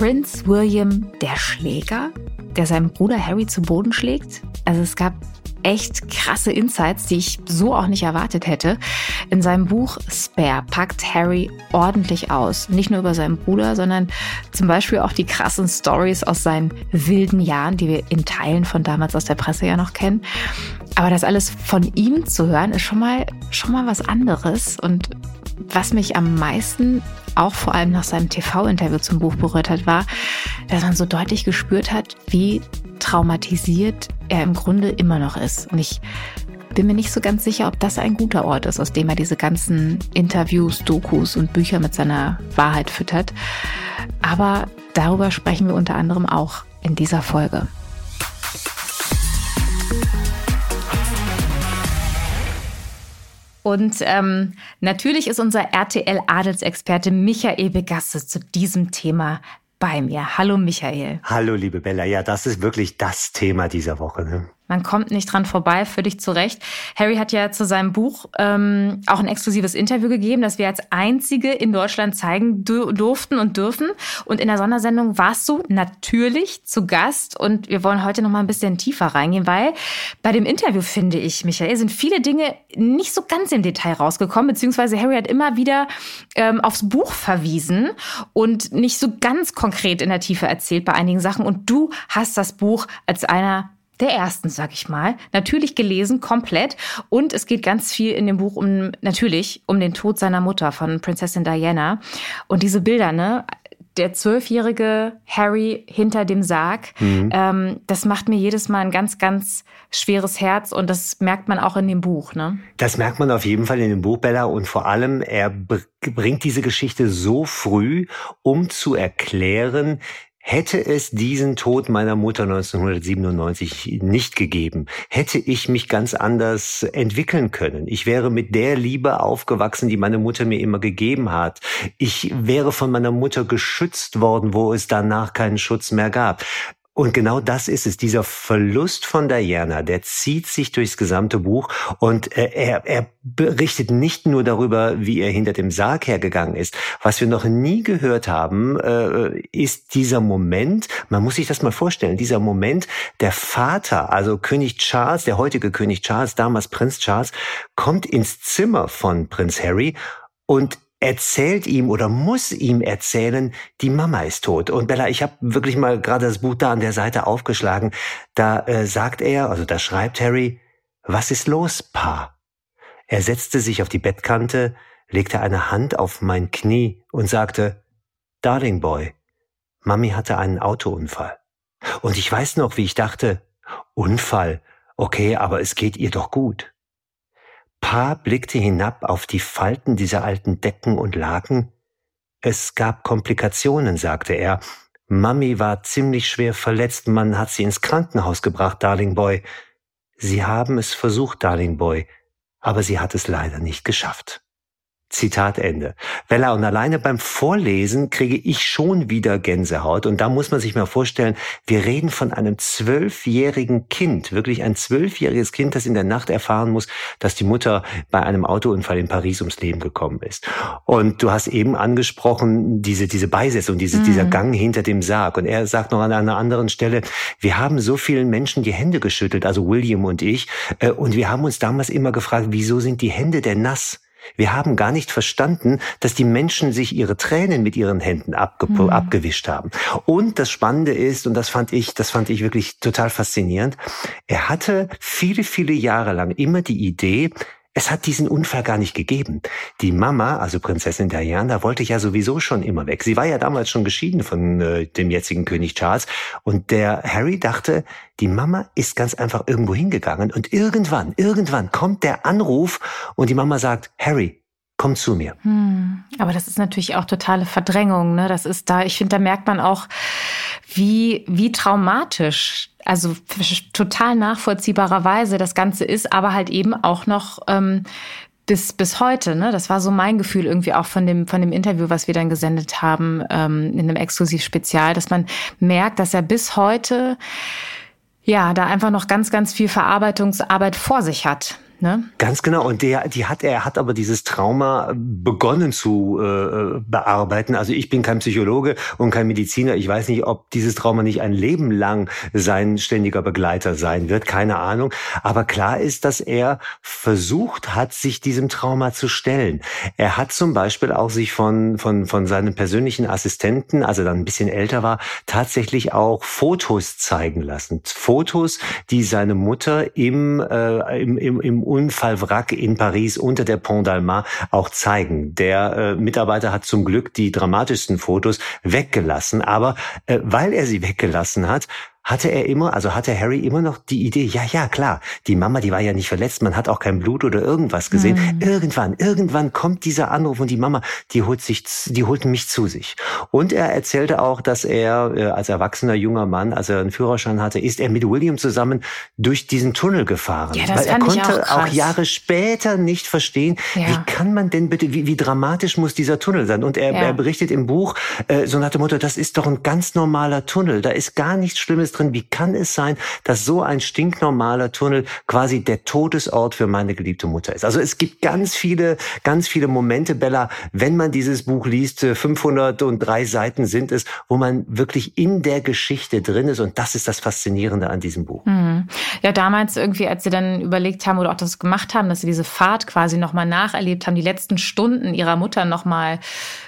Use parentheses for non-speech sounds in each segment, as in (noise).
Prinz William der Schläger, der seinen Bruder Harry zu Boden schlägt? Also es gab echt krasse Insights, die ich so auch nicht erwartet hätte. In seinem Buch Spare packt Harry ordentlich aus. Nicht nur über seinen Bruder, sondern zum Beispiel auch die krassen Stories aus seinen wilden Jahren, die wir in Teilen von damals aus der Presse ja noch kennen. Aber das alles von ihm zu hören, ist schon mal, schon mal was anderes. Und was mich am meisten auch vor allem nach seinem TV-Interview zum Buch berührt hat, war, dass man so deutlich gespürt hat, wie traumatisiert er im Grunde immer noch ist. Und ich bin mir nicht so ganz sicher, ob das ein guter Ort ist, aus dem er diese ganzen Interviews, Dokus und Bücher mit seiner Wahrheit füttert. Aber darüber sprechen wir unter anderem auch in dieser Folge. Und ähm, natürlich ist unser RTL-Adelsexperte Michael Begasse zu diesem Thema bei mir. Hallo Michael. Hallo liebe Bella. Ja, das ist wirklich das Thema dieser Woche. Ne? Man kommt nicht dran vorbei, für dich zurecht. Harry hat ja zu seinem Buch ähm, auch ein exklusives Interview gegeben, das wir als einzige in Deutschland zeigen durften und dürfen. Und in der Sondersendung warst du natürlich zu Gast. Und wir wollen heute noch mal ein bisschen tiefer reingehen, weil bei dem Interview, finde ich, Michael, sind viele Dinge nicht so ganz im Detail rausgekommen, beziehungsweise Harry hat immer wieder ähm, aufs Buch verwiesen und nicht so ganz konkret in der Tiefe erzählt bei einigen Sachen. Und du hast das Buch als einer der ersten, sag ich mal. Natürlich gelesen, komplett. Und es geht ganz viel in dem Buch um, natürlich, um den Tod seiner Mutter von Prinzessin Diana. Und diese Bilder, ne? Der zwölfjährige Harry hinter dem Sarg, mhm. ähm, das macht mir jedes Mal ein ganz, ganz schweres Herz und das merkt man auch in dem Buch, ne? Das merkt man auf jeden Fall in dem Buch, Bella, und vor allem, er bringt diese Geschichte so früh, um zu erklären, Hätte es diesen Tod meiner Mutter 1997 nicht gegeben, hätte ich mich ganz anders entwickeln können. Ich wäre mit der Liebe aufgewachsen, die meine Mutter mir immer gegeben hat. Ich wäre von meiner Mutter geschützt worden, wo es danach keinen Schutz mehr gab. Und genau das ist es. Dieser Verlust von Diana, der zieht sich durchs gesamte Buch und äh, er, er berichtet nicht nur darüber, wie er hinter dem Sarg hergegangen ist. Was wir noch nie gehört haben, äh, ist dieser Moment, man muss sich das mal vorstellen, dieser Moment, der Vater, also König Charles, der heutige König Charles, damals Prinz Charles, kommt ins Zimmer von Prinz Harry und erzählt ihm oder muss ihm erzählen, die Mama ist tot. Und Bella, ich habe wirklich mal gerade das Buch da an der Seite aufgeschlagen. Da äh, sagt er, also da schreibt Harry, was ist los, Pa? Er setzte sich auf die Bettkante, legte eine Hand auf mein Knie und sagte, Darling Boy, Mami hatte einen Autounfall. Und ich weiß noch, wie ich dachte, Unfall, okay, aber es geht ihr doch gut. Pa blickte hinab auf die Falten dieser alten Decken und Laken. Es gab Komplikationen, sagte er. Mami war ziemlich schwer verletzt, man hat sie ins Krankenhaus gebracht, Darling Boy. Sie haben es versucht, Darling Boy, aber sie hat es leider nicht geschafft. Zitat Ende. Wella, und alleine beim Vorlesen kriege ich schon wieder Gänsehaut. Und da muss man sich mal vorstellen, wir reden von einem zwölfjährigen Kind, wirklich ein zwölfjähriges Kind, das in der Nacht erfahren muss, dass die Mutter bei einem Autounfall in Paris ums Leben gekommen ist. Und du hast eben angesprochen, diese, diese Beisetzung, diese, mhm. dieser Gang hinter dem Sarg. Und er sagt noch an einer anderen Stelle, wir haben so vielen Menschen die Hände geschüttelt, also William und ich, äh, und wir haben uns damals immer gefragt, wieso sind die Hände denn nass? Wir haben gar nicht verstanden, dass die Menschen sich ihre Tränen mit ihren Händen abge mhm. abgewischt haben. Und das Spannende ist, und das fand ich, das fand ich wirklich total faszinierend, er hatte viele, viele Jahre lang immer die Idee, es hat diesen Unfall gar nicht gegeben. Die Mama, also Prinzessin Diana, wollte ja sowieso schon immer weg. Sie war ja damals schon geschieden von äh, dem jetzigen König Charles. Und der Harry dachte, die Mama ist ganz einfach irgendwo hingegangen. Und irgendwann, irgendwann kommt der Anruf und die Mama sagt, Harry, komm zu mir. Hm, aber das ist natürlich auch totale Verdrängung. Ne? Das ist da, ich finde, da merkt man auch, wie, wie traumatisch also total nachvollziehbarerweise das Ganze ist, aber halt eben auch noch ähm, bis, bis heute. Ne? Das war so mein Gefühl irgendwie auch von dem, von dem Interview, was wir dann gesendet haben ähm, in einem Exklusivspezial, dass man merkt, dass er bis heute ja da einfach noch ganz, ganz viel Verarbeitungsarbeit vor sich hat Ne? Ganz genau. Und der, die hat, er hat aber dieses Trauma begonnen zu äh, bearbeiten. Also ich bin kein Psychologe und kein Mediziner. Ich weiß nicht, ob dieses Trauma nicht ein Leben lang sein ständiger Begleiter sein wird. Keine Ahnung. Aber klar ist, dass er versucht hat, sich diesem Trauma zu stellen. Er hat zum Beispiel auch sich von, von, von seinem persönlichen Assistenten, als er dann ein bisschen älter war, tatsächlich auch Fotos zeigen lassen. Fotos, die seine Mutter im, äh, im, im, im Unfallwrack in Paris unter der Pont d'Alma auch zeigen. Der äh, Mitarbeiter hat zum Glück die dramatischsten Fotos weggelassen, aber äh, weil er sie weggelassen hat, hatte er immer, also hatte Harry immer noch die Idee, ja, ja, klar, die Mama, die war ja nicht verletzt, man hat auch kein Blut oder irgendwas gesehen. Mhm. Irgendwann, irgendwann kommt dieser Anruf und die Mama, die holt sich, die holt mich zu sich. Und er erzählte auch, dass er äh, als erwachsener junger Mann, als er einen Führerschein hatte, ist er mit William zusammen durch diesen Tunnel gefahren. Ja, das Weil er konnte auch, auch, Jahre später nicht verstehen, ja. wie kann man denn bitte, wie, wie dramatisch muss dieser Tunnel sein? Und er, ja. er berichtet im Buch, äh, so nach dem Motto, das ist doch ein ganz normaler Tunnel, da ist gar nichts Schlimmes drin drin. Wie kann es sein, dass so ein stinknormaler Tunnel quasi der Todesort für meine geliebte Mutter ist? Also es gibt ganz viele, ganz viele Momente, Bella, wenn man dieses Buch liest, 503 Seiten sind es, wo man wirklich in der Geschichte drin ist. Und das ist das Faszinierende an diesem Buch. Mhm. Ja, damals irgendwie, als sie dann überlegt haben oder auch das gemacht haben, dass sie diese Fahrt quasi nochmal nacherlebt haben, die letzten Stunden ihrer Mutter nochmal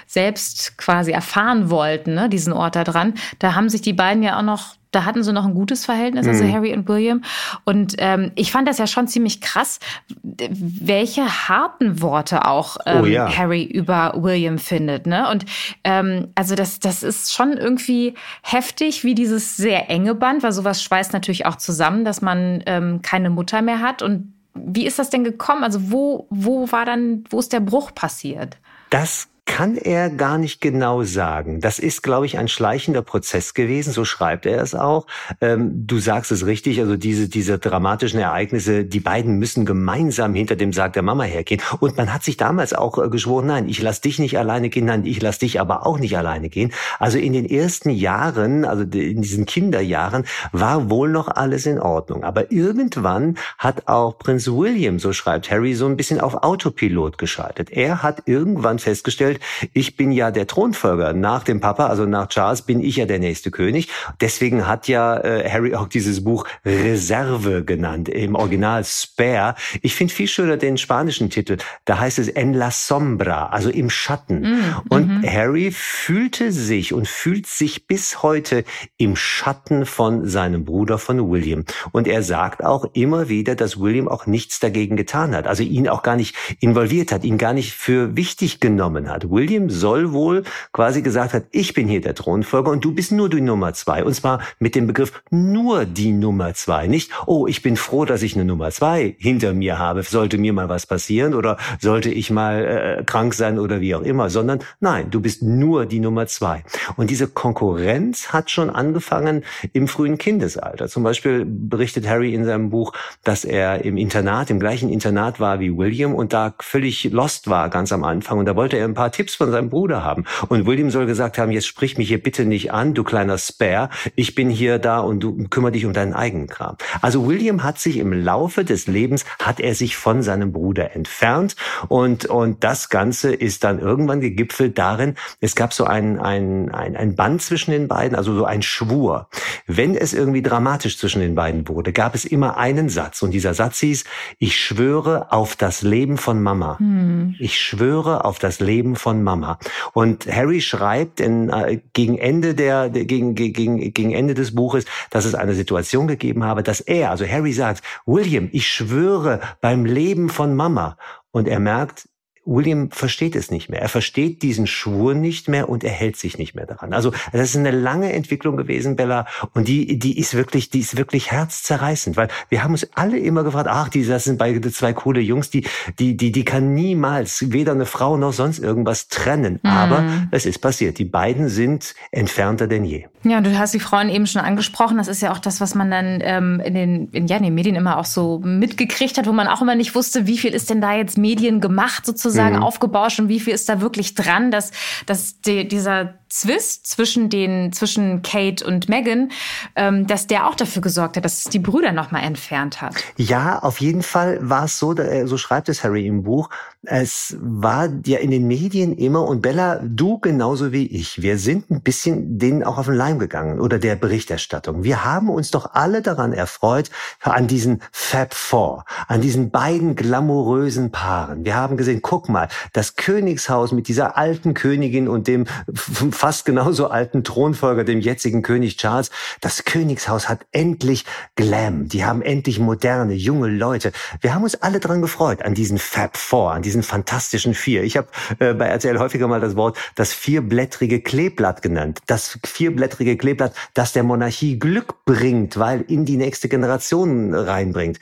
selbst quasi erfahren wollten, ne, diesen Ort da dran, da haben sich die beiden ja auch noch da hatten sie noch ein gutes Verhältnis, also mhm. Harry und William. Und ähm, ich fand das ja schon ziemlich krass, welche harten Worte auch oh ähm, oh, ja. Harry über William findet. Ne? Und ähm, also das, das ist schon irgendwie heftig, wie dieses sehr enge Band, weil sowas schweißt natürlich auch zusammen, dass man ähm, keine Mutter mehr hat. Und wie ist das denn gekommen? Also wo, wo war dann, wo ist der Bruch passiert? Das kann er gar nicht genau sagen. Das ist, glaube ich, ein schleichender Prozess gewesen, so schreibt er es auch. Ähm, du sagst es richtig, also diese, diese dramatischen Ereignisse, die beiden müssen gemeinsam hinter dem Sarg der Mama hergehen. Und man hat sich damals auch äh, geschworen, nein, ich lass dich nicht alleine gehen, nein, ich lass dich aber auch nicht alleine gehen. Also in den ersten Jahren, also in diesen Kinderjahren, war wohl noch alles in Ordnung. Aber irgendwann hat auch Prinz William, so schreibt Harry, so ein bisschen auf Autopilot geschaltet. Er hat irgendwann festgestellt, festgestellt, ich bin ja der Thronfolger. Nach dem Papa, also nach Charles, bin ich ja der nächste König. Deswegen hat ja äh, Harry auch dieses Buch Reserve genannt, im Original Spare. Ich finde viel schöner den spanischen Titel. Da heißt es En la Sombra, also im Schatten. Mm, und mm -hmm. Harry fühlte sich und fühlt sich bis heute im Schatten von seinem Bruder von William. Und er sagt auch immer wieder, dass William auch nichts dagegen getan hat. Also ihn auch gar nicht involviert hat, ihn gar nicht für wichtig genommen hat. William soll wohl quasi gesagt hat, ich bin hier der Thronfolger und du bist nur die Nummer zwei. Und zwar mit dem Begriff nur die Nummer zwei. Nicht, oh, ich bin froh, dass ich eine Nummer zwei hinter mir habe. Sollte mir mal was passieren oder sollte ich mal äh, krank sein oder wie auch immer, sondern nein, du bist nur die Nummer zwei. Und diese Konkurrenz hat schon angefangen im frühen Kindesalter. Zum Beispiel berichtet Harry in seinem Buch, dass er im Internat, im gleichen Internat war wie William und da völlig lost war ganz am Anfang. Und da wollte er ein paar Tipps von seinem Bruder haben. Und William soll gesagt haben, jetzt sprich mich hier bitte nicht an, du kleiner Spare. Ich bin hier da und du kümmere dich um deinen eigenen Kram. Also William hat sich im Laufe des Lebens, hat er sich von seinem Bruder entfernt und, und das Ganze ist dann irgendwann gegipfelt darin, es gab so ein, ein, ein, ein Band zwischen den beiden, also so ein Schwur. Wenn es irgendwie dramatisch zwischen den beiden wurde, gab es immer einen Satz und dieser Satz hieß, ich schwöre auf das Leben von Mama. Hm. Ich schwöre auf das Leben von Mama. Und Harry schreibt in, äh, gegen Ende der, gegen, gegen, gegen Ende des Buches, dass es eine Situation gegeben habe, dass er, also Harry sagt, William, ich schwöre beim Leben von Mama. Und er merkt, William versteht es nicht mehr. Er versteht diesen Schwur nicht mehr und er hält sich nicht mehr daran. Also das ist eine lange Entwicklung gewesen, Bella, und die, die ist wirklich, die ist wirklich herzzerreißend, weil wir haben uns alle immer gefragt, ach, die, das sind beide zwei coole Jungs, die, die, die, die kann niemals weder eine Frau noch sonst irgendwas trennen. Mhm. Aber es ist passiert. Die beiden sind entfernter denn je. Ja, du hast die Frauen eben schon angesprochen. Das ist ja auch das, was man dann ähm, in, den, in, ja, in den Medien immer auch so mitgekriegt hat, wo man auch immer nicht wusste, wie viel ist denn da jetzt Medien gemacht sozusagen sozusagen mhm. aufgebauscht und wie viel ist da wirklich dran, dass, dass die, dieser Zwist zwischen den zwischen Kate und Megan, ähm, dass der auch dafür gesorgt hat, dass es die Brüder noch mal entfernt hat. Ja, auf jeden Fall war es so, äh, so schreibt es Harry im Buch. Es war ja in den Medien immer und Bella, du genauso wie ich, wir sind ein bisschen denen auch auf den Leim gegangen oder der Berichterstattung. Wir haben uns doch alle daran erfreut an diesen Fab Four, an diesen beiden glamourösen Paaren. Wir haben gesehen, guck mal, das Königshaus mit dieser alten Königin und dem (laughs) fast genauso alten Thronfolger, dem jetzigen König Charles. Das Königshaus hat endlich Glam. Die haben endlich moderne, junge Leute. Wir haben uns alle dran gefreut, an diesen Fab Four, an diesen fantastischen Vier. Ich habe äh, bei RTL häufiger mal das Wort das vierblättrige Kleeblatt genannt. Das vierblättrige Kleeblatt, das der Monarchie Glück bringt, weil in die nächste Generation reinbringt.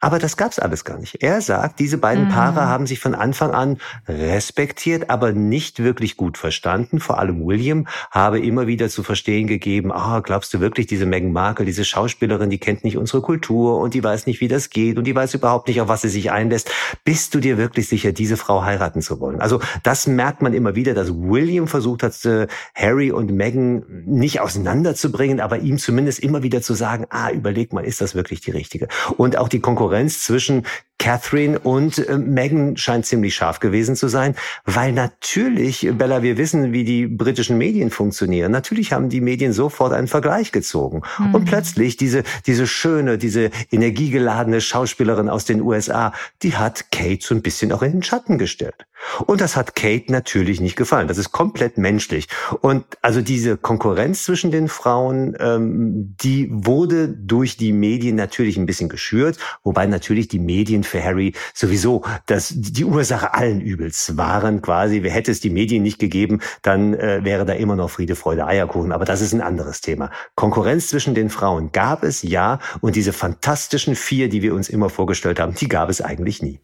Aber das gab's alles gar nicht. Er sagt, diese beiden mhm. Paare haben sich von Anfang an respektiert, aber nicht wirklich gut verstanden. Vor allem William habe immer wieder zu verstehen gegeben, ah, glaubst du wirklich, diese Meghan Markle, diese Schauspielerin, die kennt nicht unsere Kultur und die weiß nicht, wie das geht und die weiß überhaupt nicht, auf was sie sich einlässt. Bist du dir wirklich sicher, diese Frau heiraten zu wollen? Also das merkt man immer wieder, dass William versucht hat, äh, Harry und Meghan nicht auseinanderzubringen, aber ihm zumindest immer wieder zu sagen, ah, überleg mal, ist das wirklich die richtige? Und auch die Konkurrenz Konkurrenz zwischen Catherine und äh, Meghan scheint ziemlich scharf gewesen zu sein, weil natürlich, Bella, wir wissen, wie die britischen Medien funktionieren. Natürlich haben die Medien sofort einen Vergleich gezogen. Mhm. Und plötzlich diese, diese schöne, diese energiegeladene Schauspielerin aus den USA, die hat Kate so ein bisschen auch in den Schatten gestellt. Und das hat Kate natürlich nicht gefallen. Das ist komplett menschlich. Und also diese Konkurrenz zwischen den Frauen, ähm, die wurde durch die Medien natürlich ein bisschen geschürt, wobei natürlich die Medien für Harry sowieso das, die Ursache allen Übels waren quasi. Hätte es die Medien nicht gegeben, dann äh, wäre da immer noch Friede, Freude, Eierkuchen. Aber das ist ein anderes Thema. Konkurrenz zwischen den Frauen gab es, ja. Und diese fantastischen vier, die wir uns immer vorgestellt haben, die gab es eigentlich nie.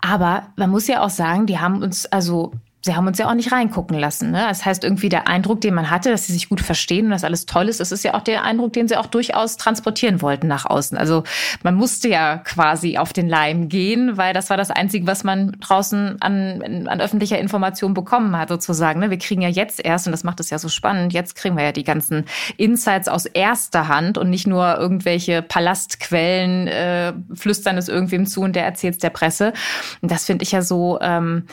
Aber man muss ja auch sagen, die haben uns also sie haben uns ja auch nicht reingucken lassen. Ne? Das heißt, irgendwie der Eindruck, den man hatte, dass sie sich gut verstehen und dass alles toll ist, das ist ja auch der Eindruck, den sie auch durchaus transportieren wollten nach außen. Also man musste ja quasi auf den Leim gehen, weil das war das Einzige, was man draußen an, an öffentlicher Information bekommen hat, sozusagen. Ne? Wir kriegen ja jetzt erst, und das macht es ja so spannend, jetzt kriegen wir ja die ganzen Insights aus erster Hand und nicht nur irgendwelche Palastquellen äh, flüstern es irgendwem zu und der erzählt es der Presse. Und das finde ich ja so... Ähm,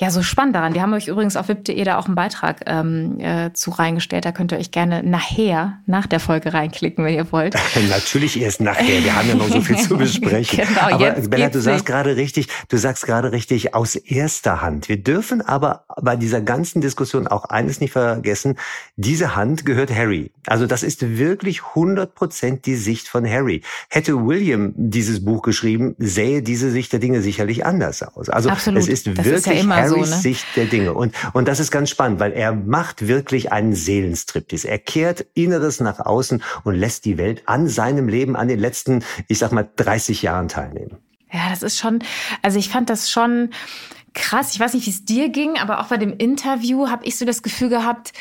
ja so spannend daran. Die haben euch übrigens auf wip.de da auch einen Beitrag ähm, äh, zu reingestellt. Da könnt ihr euch gerne nachher, nach der Folge reinklicken, wenn ihr wollt. (laughs) Natürlich erst nachher. Wir haben ja noch so viel zu (laughs) besprechen. genau, aber Bella, du sagst gerade richtig, du sagst gerade richtig aus erster Hand. Wir dürfen aber bei dieser ganzen Diskussion auch eines nicht vergessen. Diese Hand gehört Harry. Also das ist wirklich 100 Prozent die Sicht von Harry. Hätte William dieses Buch geschrieben, sähe diese Sicht der Dinge sicherlich anders aus. Also Absolut. es ist das wirklich ist ja Harry Harrys so, ne? Sicht der Dinge. Und, und das ist ganz spannend, weil er macht wirklich einen Seelenstriptease. Er kehrt Inneres nach außen und lässt die Welt an seinem Leben, an den letzten, ich sag mal, 30 Jahren teilnehmen. Ja, das ist schon, also ich fand das schon krass. Ich weiß nicht, wie es dir ging, aber auch bei dem Interview habe ich so das Gefühl gehabt,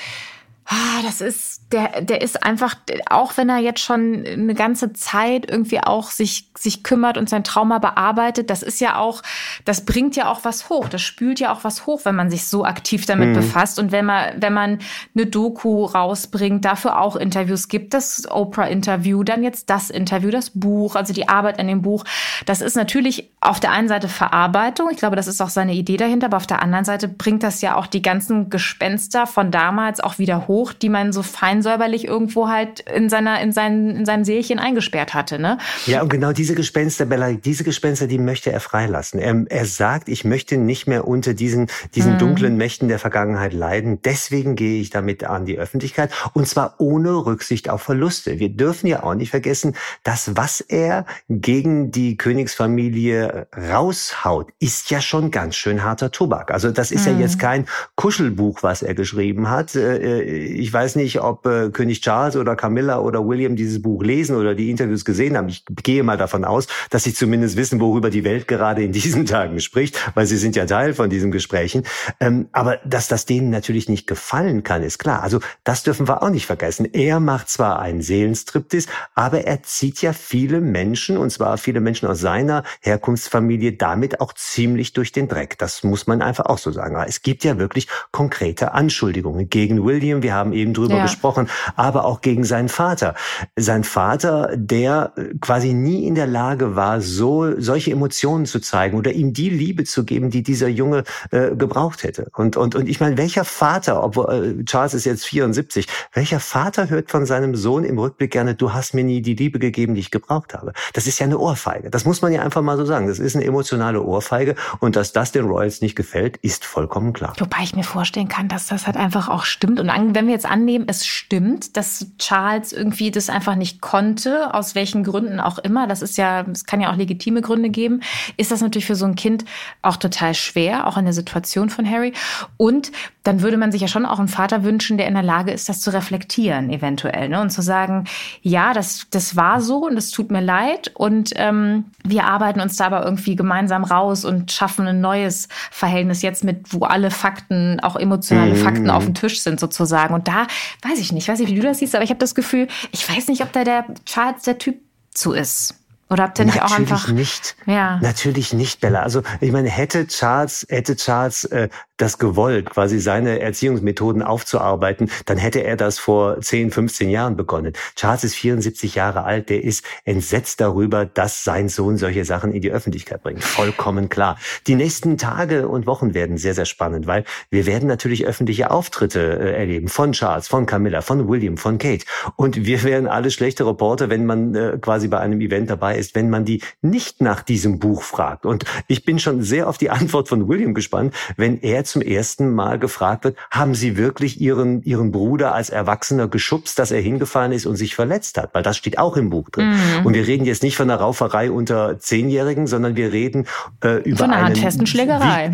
ah, das ist, der, der ist einfach, auch wenn er jetzt schon eine ganze Zeit irgendwie auch sich, sich kümmert und sein Trauma bearbeitet, das ist ja auch, das bringt ja auch was hoch. Das spült ja auch was hoch, wenn man sich so aktiv damit mhm. befasst. Und wenn man, wenn man eine Doku rausbringt, dafür auch Interviews gibt, das Oprah-Interview, dann jetzt das Interview, das Buch, also die Arbeit an dem Buch. Das ist natürlich auf der einen Seite Verarbeitung. Ich glaube, das ist auch seine Idee dahinter. Aber auf der anderen Seite bringt das ja auch die ganzen Gespenster von damals auch wieder hoch die man so feinsäuberlich irgendwo halt in seiner, in seinen, in seinem Seelchen eingesperrt hatte, ne? Ja, und genau diese Gespenster, Bella, diese Gespenster, die möchte er freilassen. Er, er sagt, ich möchte nicht mehr unter diesen, diesen mhm. dunklen Mächten der Vergangenheit leiden. Deswegen gehe ich damit an die Öffentlichkeit und zwar ohne Rücksicht auf Verluste. Wir dürfen ja auch nicht vergessen, dass was er gegen die Königsfamilie raushaut, ist ja schon ganz schön harter Tobak. Also das ist mhm. ja jetzt kein Kuschelbuch, was er geschrieben hat. Äh, ich weiß nicht, ob äh, König Charles oder Camilla oder William dieses Buch lesen oder die Interviews gesehen haben. Ich gehe mal davon aus, dass sie zumindest wissen, worüber die Welt gerade in diesen (laughs) Tagen spricht, weil sie sind ja Teil von diesen Gesprächen. Ähm, aber dass das denen natürlich nicht gefallen kann, ist klar. Also das dürfen wir auch nicht vergessen. Er macht zwar einen Seelenstriptis, aber er zieht ja viele Menschen, und zwar viele Menschen aus seiner Herkunftsfamilie, damit auch ziemlich durch den Dreck. Das muss man einfach auch so sagen. Aber es gibt ja wirklich konkrete Anschuldigungen gegen William. Wir haben eben drüber ja. gesprochen, aber auch gegen seinen Vater. Sein Vater, der quasi nie in der Lage war, so solche Emotionen zu zeigen oder ihm die Liebe zu geben, die dieser Junge äh, gebraucht hätte. Und und und ich meine, welcher Vater, obwohl äh, Charles ist jetzt 74, welcher Vater hört von seinem Sohn im Rückblick gerne, du hast mir nie die Liebe gegeben, die ich gebraucht habe. Das ist ja eine Ohrfeige. Das muss man ja einfach mal so sagen. Das ist eine emotionale Ohrfeige und dass das den Royals nicht gefällt, ist vollkommen klar. Wobei ich mir vorstellen kann, dass das halt einfach auch stimmt. Und wenn wir jetzt annehmen, es stimmt, dass Charles irgendwie das einfach nicht konnte, aus welchen Gründen auch immer, das ist ja, es kann ja auch legitime Gründe geben, ist das natürlich für so ein Kind auch total schwer, auch in der Situation von Harry. Und dann würde man sich ja schon auch einen Vater wünschen, der in der Lage ist, das zu reflektieren, eventuell. Ne? Und zu sagen, ja, das, das war so und es tut mir leid. Und ähm, wir arbeiten uns da aber irgendwie gemeinsam raus und schaffen ein neues Verhältnis jetzt mit, wo alle Fakten, auch emotionale mhm. Fakten auf dem Tisch sind, sozusagen. Und da weiß ich nicht, weiß nicht, wie du das siehst, aber ich habe das Gefühl, ich weiß nicht, ob da der Charles der Typ zu ist. Oder habt ihr nicht Natürlich auch einfach? nicht. Ja. Natürlich nicht, Bella. Also ich meine, hätte Charles, hätte Charles äh, das gewollt, quasi seine Erziehungsmethoden aufzuarbeiten, dann hätte er das vor 10, 15 Jahren begonnen. Charles ist 74 Jahre alt, der ist entsetzt darüber, dass sein Sohn solche Sachen in die Öffentlichkeit bringt. Vollkommen klar. Die nächsten Tage und Wochen werden sehr, sehr spannend, weil wir werden natürlich öffentliche Auftritte äh, erleben von Charles, von Camilla, von William, von Kate. Und wir werden alle schlechte Reporter, wenn man äh, quasi bei einem Event dabei ist, wenn man die nicht nach diesem Buch fragt. Und ich bin schon sehr auf die Antwort von William gespannt, wenn er zum ersten Mal gefragt wird, haben Sie wirklich Ihren, Ihren Bruder als Erwachsener geschubst, dass er hingefallen ist und sich verletzt hat? Weil das steht auch im Buch drin. Mhm. Und wir reden jetzt nicht von einer Rauferei unter Zehnjährigen, sondern wir reden äh, über von einer einen, festen Schlägerei.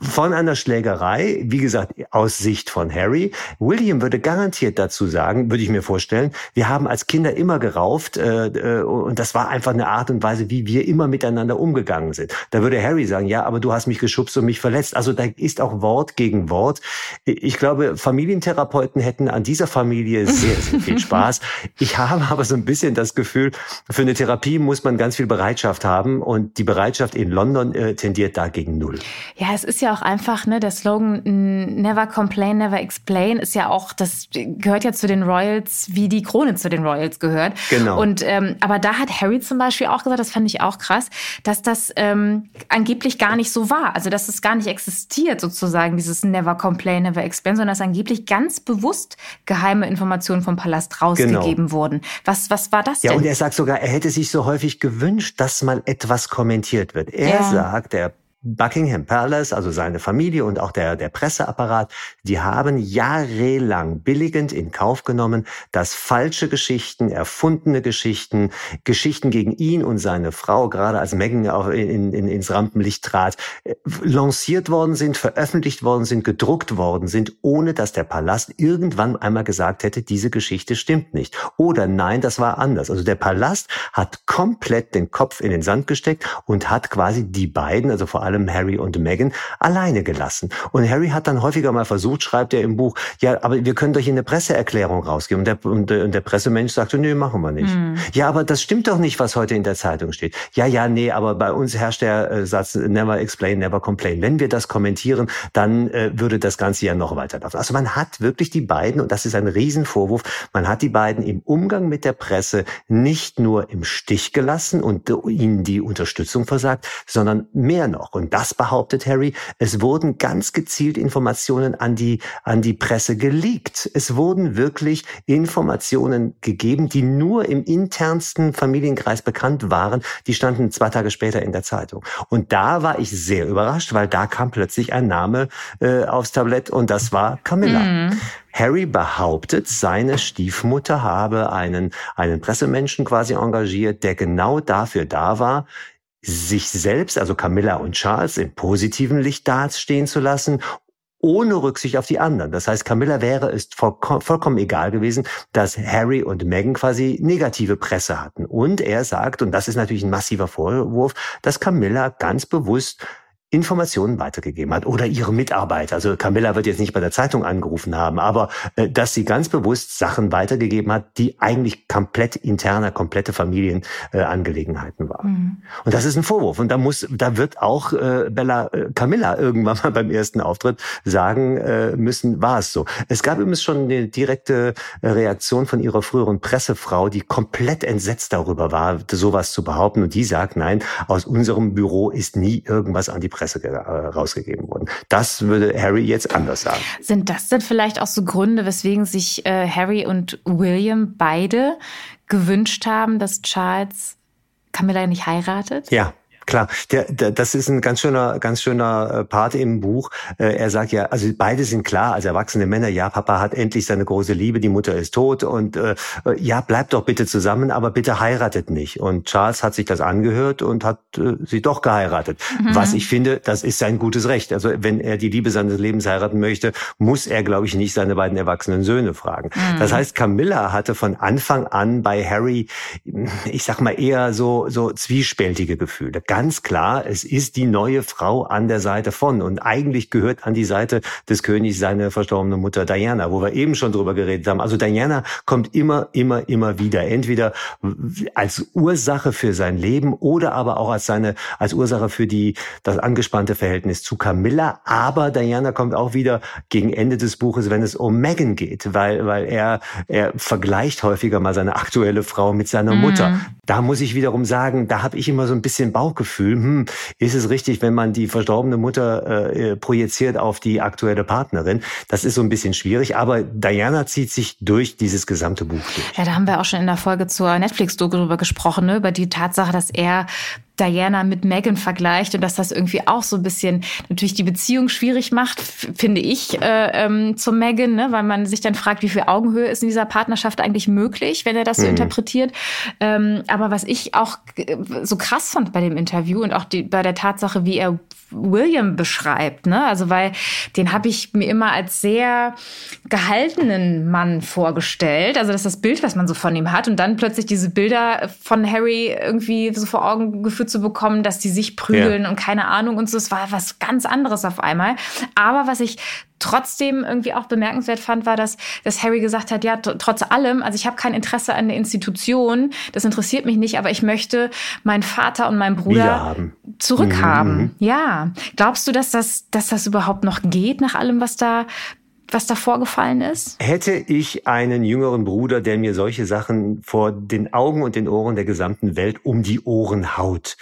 Wie, von einer Schlägerei, wie gesagt, aus Sicht von Harry. William würde garantiert dazu sagen, würde ich mir vorstellen, wir haben als Kinder immer gerauft äh, äh, und das war einfach eine Art und Weise, wie wir immer miteinander umgegangen sind. Da würde Harry sagen, ja, aber du hast mich geschubst und mich verletzt. Also da ist auch Wort gegen Wort. Ich glaube, Familientherapeuten hätten an dieser Familie sehr, sehr viel (laughs) Spaß. Ich habe aber so ein bisschen das Gefühl, für eine Therapie muss man ganz viel Bereitschaft haben und die Bereitschaft in London äh, tendiert dagegen null. Ja, es ist ja auch einfach, ne, der Slogan Never Complain, Never Explain ist ja auch, das gehört ja zu den Royals, wie die Krone zu den Royals gehört. Genau. Und ähm, aber da hat Harry zum Beispiel auch gesagt, das fand ich auch krass, dass das ähm, angeblich gar nicht so war. Also dass es gar nicht existiert sozusagen sozusagen dieses Never Complain, Never Explain, sondern dass angeblich ganz bewusst geheime Informationen vom Palast rausgegeben genau. wurden. Was, was war das denn? Ja, und er sagt sogar, er hätte sich so häufig gewünscht, dass mal etwas kommentiert wird. Er ja. sagt, der Buckingham Palace, also seine Familie und auch der, der Presseapparat, die haben jahrelang billigend in Kauf genommen, dass falsche Geschichten, erfundene Geschichten, Geschichten gegen ihn und seine Frau, gerade als Meghan auch in, in, ins Rampenlicht trat, äh, lanciert worden sind, veröffentlicht worden sind, gedruckt worden sind, ohne dass der Palast irgendwann einmal gesagt hätte, diese Geschichte stimmt nicht. Oder nein, das war anders. Also der Palast hat komplett den Kopf in den Sand gesteckt und hat quasi die beiden, also vor allem allem Harry und Meghan, alleine gelassen. Und Harry hat dann häufiger mal versucht, schreibt er im Buch, ja, aber wir können doch hier eine Presseerklärung rausgeben. Und der, und, und der Pressemensch sagte, nee, machen wir nicht. Mhm. Ja, aber das stimmt doch nicht, was heute in der Zeitung steht. Ja, ja, nee, aber bei uns herrscht der äh, Satz, never explain, never complain. Wenn wir das kommentieren, dann äh, würde das Ganze ja noch weiterlaufen. Also man hat wirklich die beiden, und das ist ein Riesenvorwurf, man hat die beiden im Umgang mit der Presse nicht nur im Stich gelassen und ihnen die Unterstützung versagt, sondern mehr noch. Und das behauptet Harry. Es wurden ganz gezielt Informationen an die, an die Presse geleakt. Es wurden wirklich Informationen gegeben, die nur im internsten Familienkreis bekannt waren. Die standen zwei Tage später in der Zeitung. Und da war ich sehr überrascht, weil da kam plötzlich ein Name äh, aufs Tablett und das war Camilla. Mhm. Harry behauptet, seine Stiefmutter habe einen, einen Pressemenschen quasi engagiert, der genau dafür da war, sich selbst, also Camilla und Charles, im positiven Licht dastehen zu lassen ohne Rücksicht auf die anderen. Das heißt, Camilla wäre es vollkommen egal gewesen, dass Harry und Meghan quasi negative Presse hatten. Und er sagt, und das ist natürlich ein massiver Vorwurf, dass Camilla ganz bewusst Informationen weitergegeben hat oder ihre Mitarbeiter. Also Camilla wird jetzt nicht bei der Zeitung angerufen haben, aber äh, dass sie ganz bewusst Sachen weitergegeben hat, die eigentlich komplett interner, komplette Familienangelegenheiten äh, waren. Mhm. Und das ist ein Vorwurf. Und da muss, da wird auch äh, Bella äh, Camilla irgendwann mal (laughs) beim ersten Auftritt sagen äh, müssen, war es so. Es gab übrigens schon eine direkte äh, Reaktion von ihrer früheren Pressefrau, die komplett entsetzt darüber war, sowas zu behaupten. Und die sagt, nein, aus unserem Büro ist nie irgendwas an die Presse äh, rausgegeben wurden. Das würde Harry jetzt anders sagen. Sind das denn vielleicht auch so Gründe, weswegen sich äh, Harry und William beide gewünscht haben, dass Charles Camilla nicht heiratet? Ja, Klar, der, der, das ist ein ganz schöner, ganz schöner äh, Part im Buch. Äh, er sagt ja, also beide sind klar, als erwachsene Männer, ja, Papa hat endlich seine große Liebe, die Mutter ist tot und äh, äh, ja, bleibt doch bitte zusammen, aber bitte heiratet nicht. Und Charles hat sich das angehört und hat äh, sie doch geheiratet. Mhm. Was ich finde, das ist sein gutes Recht. Also wenn er die Liebe seines Lebens heiraten möchte, muss er, glaube ich, nicht seine beiden erwachsenen Söhne fragen. Mhm. Das heißt, Camilla hatte von Anfang an bei Harry, ich sag mal eher so so zwiespältige Gefühle ganz klar, es ist die neue Frau an der Seite von. Und eigentlich gehört an die Seite des Königs seine verstorbene Mutter Diana, wo wir eben schon drüber geredet haben. Also Diana kommt immer, immer, immer wieder. Entweder als Ursache für sein Leben oder aber auch als seine, als Ursache für die, das angespannte Verhältnis zu Camilla. Aber Diana kommt auch wieder gegen Ende des Buches, wenn es um Meghan geht, weil, weil er, er vergleicht häufiger mal seine aktuelle Frau mit seiner mhm. Mutter. Da muss ich wiederum sagen, da habe ich immer so ein bisschen Bauchgefühl Gefühl, hm, ist es richtig, wenn man die verstorbene Mutter äh, projiziert auf die aktuelle Partnerin? Das ist so ein bisschen schwierig, aber Diana zieht sich durch dieses gesamte Buch durch. Ja, da haben wir auch schon in der Folge zur Netflix-Doku drüber gesprochen, ne? über die Tatsache, dass er Diana mit Megan vergleicht und dass das irgendwie auch so ein bisschen natürlich die Beziehung schwierig macht, finde ich, äh, ähm, zu Megan, ne? weil man sich dann fragt, wie viel Augenhöhe ist in dieser Partnerschaft eigentlich möglich, wenn er das so mhm. interpretiert. Ähm, aber was ich auch so krass fand bei dem Interview und auch die, bei der Tatsache, wie er William beschreibt, ne? Also weil den habe ich mir immer als sehr gehaltenen Mann vorgestellt. Also das ist das Bild, was man so von ihm hat und dann plötzlich diese Bilder von Harry irgendwie so vor Augen geführt zu bekommen, dass die sich prügeln ja. und keine Ahnung und so. Es war was ganz anderes auf einmal. Aber was ich trotzdem irgendwie auch bemerkenswert fand, war, dass, dass Harry gesagt hat, ja, trotz allem, also ich habe kein Interesse an der Institution, das interessiert mich nicht, aber ich möchte meinen Vater und meinen Bruder zurückhaben. Mhm. Ja. Glaubst du, dass das, dass das überhaupt noch geht nach allem, was da was da vorgefallen ist? Hätte ich einen jüngeren Bruder, der mir solche Sachen vor den Augen und den Ohren der gesamten Welt um die Ohren haut,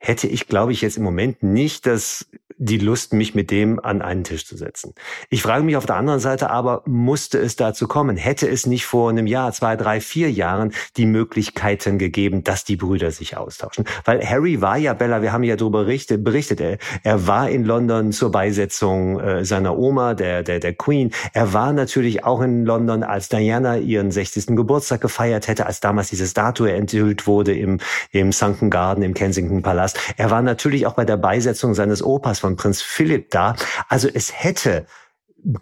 hätte ich, glaube ich, jetzt im Moment nicht das die Lust, mich mit dem an einen Tisch zu setzen. Ich frage mich auf der anderen Seite aber, musste es dazu kommen? Hätte es nicht vor einem Jahr, zwei, drei, vier Jahren die Möglichkeiten gegeben, dass die Brüder sich austauschen? Weil Harry war ja, Bella, wir haben ja darüber berichtet, berichtet er, er war in London zur Beisetzung äh, seiner Oma, der, der, der Queen. Er war natürlich auch in London, als Diana ihren 60. Geburtstag gefeiert hätte, als damals diese Statue enthüllt wurde im, im Sunken Garden, im Kensington Palast. Er war natürlich auch bei der Beisetzung seines Opas von von Prinz Philipp da. Also es hätte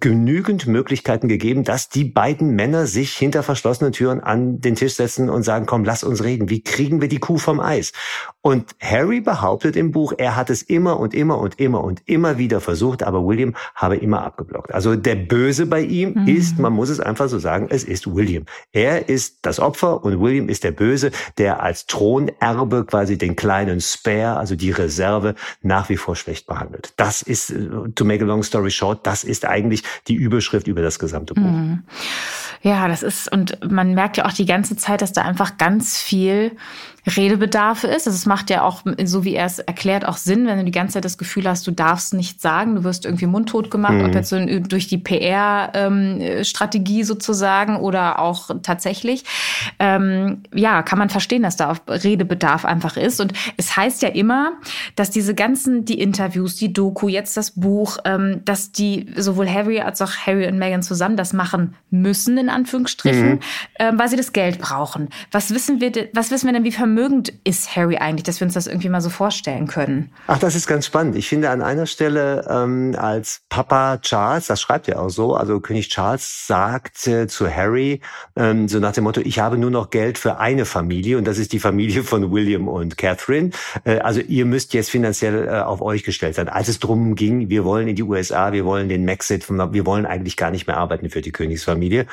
genügend Möglichkeiten gegeben, dass die beiden Männer sich hinter verschlossenen Türen an den Tisch setzen und sagen, komm, lass uns reden. Wie kriegen wir die Kuh vom Eis? Und Harry behauptet im Buch, er hat es immer und immer und immer und immer wieder versucht, aber William habe immer abgeblockt. Also der Böse bei ihm mhm. ist, man muss es einfach so sagen, es ist William. Er ist das Opfer und William ist der Böse, der als Thronerbe quasi den kleinen Spare, also die Reserve, nach wie vor schlecht behandelt. Das ist, äh, to make a long story short, das ist eigentlich eigentlich die Überschrift über das gesamte Buch. Mhm. Ja, das ist, und man merkt ja auch die ganze Zeit, dass da einfach ganz viel Redebedarf ist. Also es macht ja auch, so wie er es erklärt, auch Sinn, wenn du die ganze Zeit das Gefühl hast, du darfst nichts sagen, du wirst irgendwie mundtot gemacht, mhm. ob jetzt so durch die PR-Strategie ähm, sozusagen oder auch tatsächlich. Ähm, ja, kann man verstehen, dass da Redebedarf einfach ist. Und es heißt ja immer, dass diese ganzen, die Interviews, die Doku, jetzt das Buch, ähm, dass die sowohl Harry als auch Harry und Meghan zusammen das machen müssen, in Anführungsstrichen, mhm. ähm, weil sie das Geld brauchen. Was wissen wir, was wissen wir denn, wie vermögend vermögend ist Harry eigentlich, dass wir uns das irgendwie mal so vorstellen können? Ach, das ist ganz spannend. Ich finde an einer Stelle ähm, als Papa Charles, das schreibt er auch so, also König Charles sagt äh, zu Harry ähm, so nach dem Motto, ich habe nur noch Geld für eine Familie und das ist die Familie von William und Catherine. Äh, also ihr müsst jetzt finanziell äh, auf euch gestellt sein. Als es drum ging, wir wollen in die USA, wir wollen den Maxit, wir wollen eigentlich gar nicht mehr arbeiten für die Königsfamilie.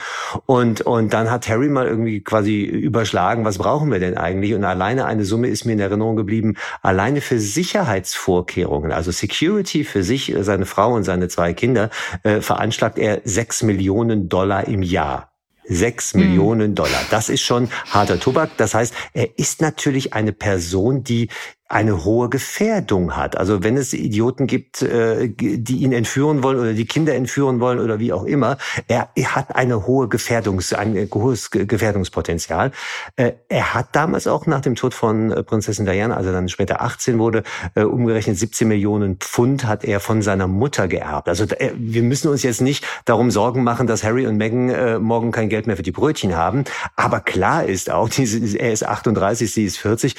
Und, und dann hat Harry mal irgendwie quasi überschlagen, was brauchen wir denn eigentlich? Und alleine eine Summe ist mir in Erinnerung geblieben, alleine für Sicherheitsvorkehrungen, also Security für sich, seine Frau und seine zwei Kinder, äh, veranschlagt er sechs Millionen Dollar im Jahr. Sechs mhm. Millionen Dollar. Das ist schon harter Tobak. Das heißt, er ist natürlich eine Person, die eine hohe Gefährdung hat. Also wenn es Idioten gibt, äh, die ihn entführen wollen oder die Kinder entführen wollen oder wie auch immer, er, hat eine hohe Gefährdungs, ein hohes Gefährdungspotenzial. Äh, er hat damals auch nach dem Tod von äh, Prinzessin Diana, also dann später 18 wurde, umgerechnet 17 Millionen Pfund hat er von seiner Mutter geerbt. Also wir müssen uns jetzt nicht darum Sorgen machen, dass Harry und Meghan morgen kein Geld mehr für die Brötchen haben. Aber klar ist auch, (laughs) er ist 38, sie ist 40,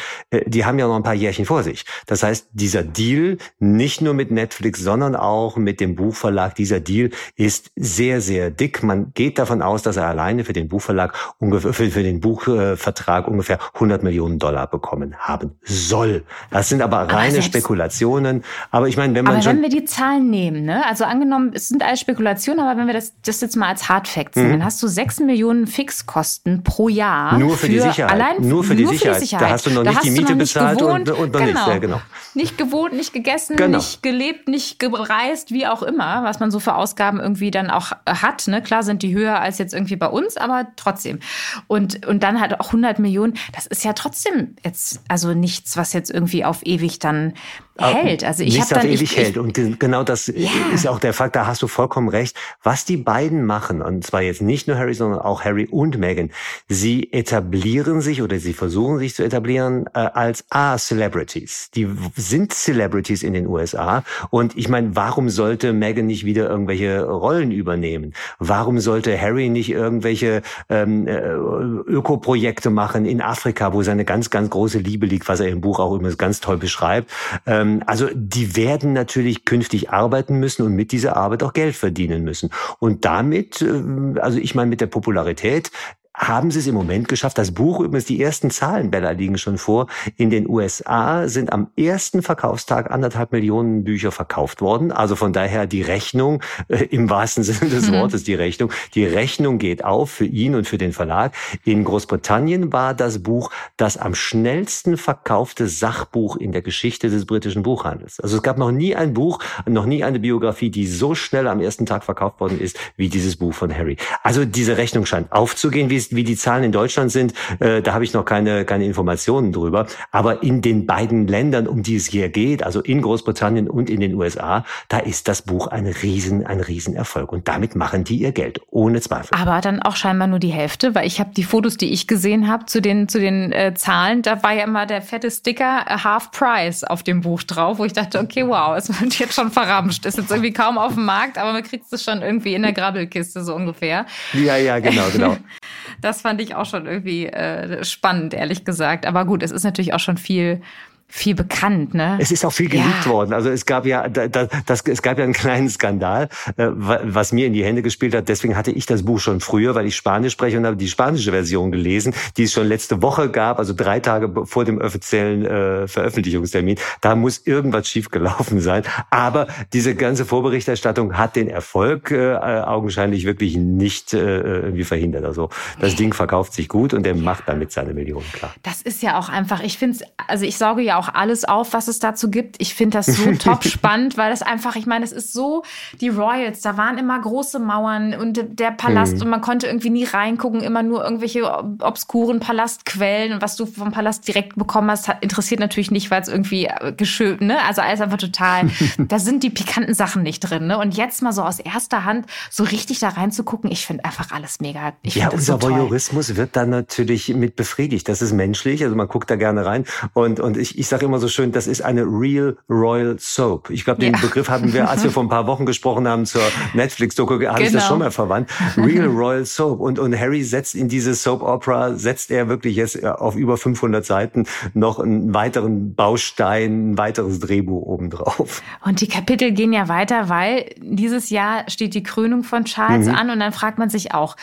die haben ja noch ein paar Jährchen vor sich. Das heißt, dieser Deal, nicht nur mit Netflix, sondern auch mit dem Buchverlag, dieser Deal ist sehr, sehr dick. Man geht davon aus, dass er alleine für den Buchverlag ungefähr, für, den Buchvertrag ungefähr 100 Millionen Dollar bekommen haben soll. Das sind aber reine aber Spekulationen. Aber ich meine, wenn man aber schon wenn wir die Zahlen nehmen, ne? also angenommen, es sind alles Spekulationen, aber wenn wir das, das jetzt mal als Hardfacts sehen, mhm. dann hast du 6 Millionen Fixkosten pro Jahr. Nur für, für die Sicherheit. Allein, nur für die, nur Sicherheit. Für die Sicherheit. Da hast du noch da nicht die Miete bezahlt und, und noch genau. nicht. Ja, genau. Nicht gewohnt, nicht gegessen, genau. nicht gelebt, nicht gereist, wie auch immer, was man so für Ausgaben irgendwie dann auch hat. Ne? Klar sind die höher als jetzt irgendwie bei uns, aber trotzdem. Und, und dann halt auch 100 Millionen, das ist ja trotzdem jetzt, also nichts, was jetzt irgendwie auf ewig dann hält. Also ich habe dann ewig ich, hält und genau das ja. ist auch der Fakt. Da hast du vollkommen recht. Was die beiden machen und zwar jetzt nicht nur Harry, sondern auch Harry und Meghan, sie etablieren sich oder sie versuchen sich zu etablieren äh, als A Celebrities. Die sind Celebrities in den USA und ich meine, warum sollte Meghan nicht wieder irgendwelche Rollen übernehmen? Warum sollte Harry nicht irgendwelche ähm, äh, Ökoprojekte machen in Afrika, wo seine ganz ganz große Liebe liegt, was er im Buch auch immer ganz toll beschreibt? Ähm, ähm, also die werden natürlich künftig arbeiten müssen und mit dieser Arbeit auch Geld verdienen müssen. Und damit, äh, also ich meine mit der Popularität, haben sie es im Moment geschafft. Das Buch, übrigens die ersten Zahlen, Bella, liegen schon vor. In den USA sind am ersten Verkaufstag anderthalb Millionen Bücher verkauft worden. Also von daher die Rechnung, äh, im wahrsten Sinne des mhm. Wortes die Rechnung, die Rechnung geht auf für ihn und für den Verlag. In Großbritannien war das Buch das am schnellsten verkaufte Sachbuch in der Geschichte des britischen Buchhandels. Also es gab noch nie ein Buch, noch nie eine Biografie, die so schnell am ersten Tag verkauft worden ist, wie dieses Buch von Harry. Also diese Rechnung scheint aufzugehen, wie es wie die Zahlen in Deutschland sind, äh, da habe ich noch keine, keine Informationen drüber. Aber in den beiden Ländern, um die es hier geht, also in Großbritannien und in den USA, da ist das Buch ein riesen, ein Riesenerfolg. Und damit machen die ihr Geld, ohne Zweifel. Aber dann auch scheinbar nur die Hälfte, weil ich habe die Fotos, die ich gesehen habe zu den, zu den äh, Zahlen, da war ja immer der fette Sticker äh, Half Price auf dem Buch drauf, wo ich dachte, okay, wow, es wird jetzt schon verramscht. Ist jetzt irgendwie kaum auf dem Markt, aber man kriegt es schon irgendwie in der Grabbelkiste so ungefähr. Ja, ja, genau, genau. (laughs) Das fand ich auch schon irgendwie äh, spannend, ehrlich gesagt. Aber gut, es ist natürlich auch schon viel viel bekannt, ne? Es ist auch viel geleakt ja. worden. Also es gab ja, das, das, es gab ja einen kleinen Skandal, äh, was mir in die Hände gespielt hat. Deswegen hatte ich das Buch schon früher, weil ich Spanisch spreche und habe die spanische Version gelesen, die es schon letzte Woche gab, also drei Tage vor dem offiziellen äh, Veröffentlichungstermin. Da muss irgendwas schiefgelaufen sein. Aber diese ganze Vorberichterstattung hat den Erfolg äh, augenscheinlich wirklich nicht äh, irgendwie verhindert. Also das Ding verkauft sich gut und der macht damit seine Millionen klar. Das ist ja auch einfach. Ich finde, also ich sauge ja auch alles auf, was es dazu gibt. Ich finde das so (laughs) top spannend, weil das einfach, ich meine, es ist so, die Royals, da waren immer große Mauern und der Palast mhm. und man konnte irgendwie nie reingucken, immer nur irgendwelche obskuren Palastquellen und was du vom Palast direkt bekommen hast, interessiert natürlich nicht, weil es irgendwie äh, geschönt, ne? Also alles einfach total, (laughs) da sind die pikanten Sachen nicht drin, ne? Und jetzt mal so aus erster Hand so richtig da reinzugucken, ich finde einfach alles mega. Ich ja, unser so Voyeurismus wird dann natürlich mit befriedigt. Das ist menschlich, also man guckt da gerne rein und, und ich, ich ich sage immer so schön, das ist eine Real Royal Soap. Ich glaube, den ja. Begriff haben wir, als wir vor ein paar Wochen gesprochen haben zur Netflix-Doku, habe genau. ich das schon mal verwandt. Real Royal Soap. Und, und Harry setzt in diese Soap Opera, setzt er wirklich jetzt äh, auf über 500 Seiten noch einen weiteren Baustein, ein weiteres Drehbuch obendrauf. Und die Kapitel gehen ja weiter, weil dieses Jahr steht die Krönung von Charles mhm. an und dann fragt man sich auch,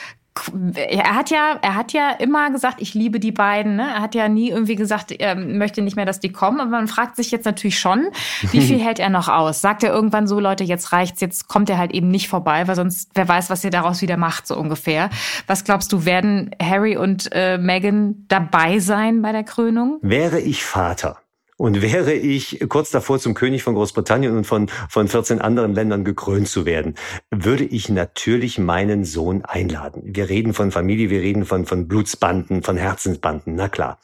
er hat ja, er hat ja immer gesagt, ich liebe die beiden. Ne? Er hat ja nie irgendwie gesagt, er möchte nicht mehr, dass die kommen. Aber man fragt sich jetzt natürlich schon, wie viel (laughs) hält er noch aus? Sagt er irgendwann so, Leute, jetzt reicht's, jetzt kommt er halt eben nicht vorbei, weil sonst wer weiß, was ihr daraus wieder macht, so ungefähr. Was glaubst du, werden Harry und äh, Meghan dabei sein bei der Krönung? Wäre ich Vater, und wäre ich kurz davor zum König von Großbritannien und von, von 14 anderen Ländern gekrönt zu werden, würde ich natürlich meinen Sohn einladen. Wir reden von Familie, wir reden von, von Blutsbanden, von Herzensbanden, na klar.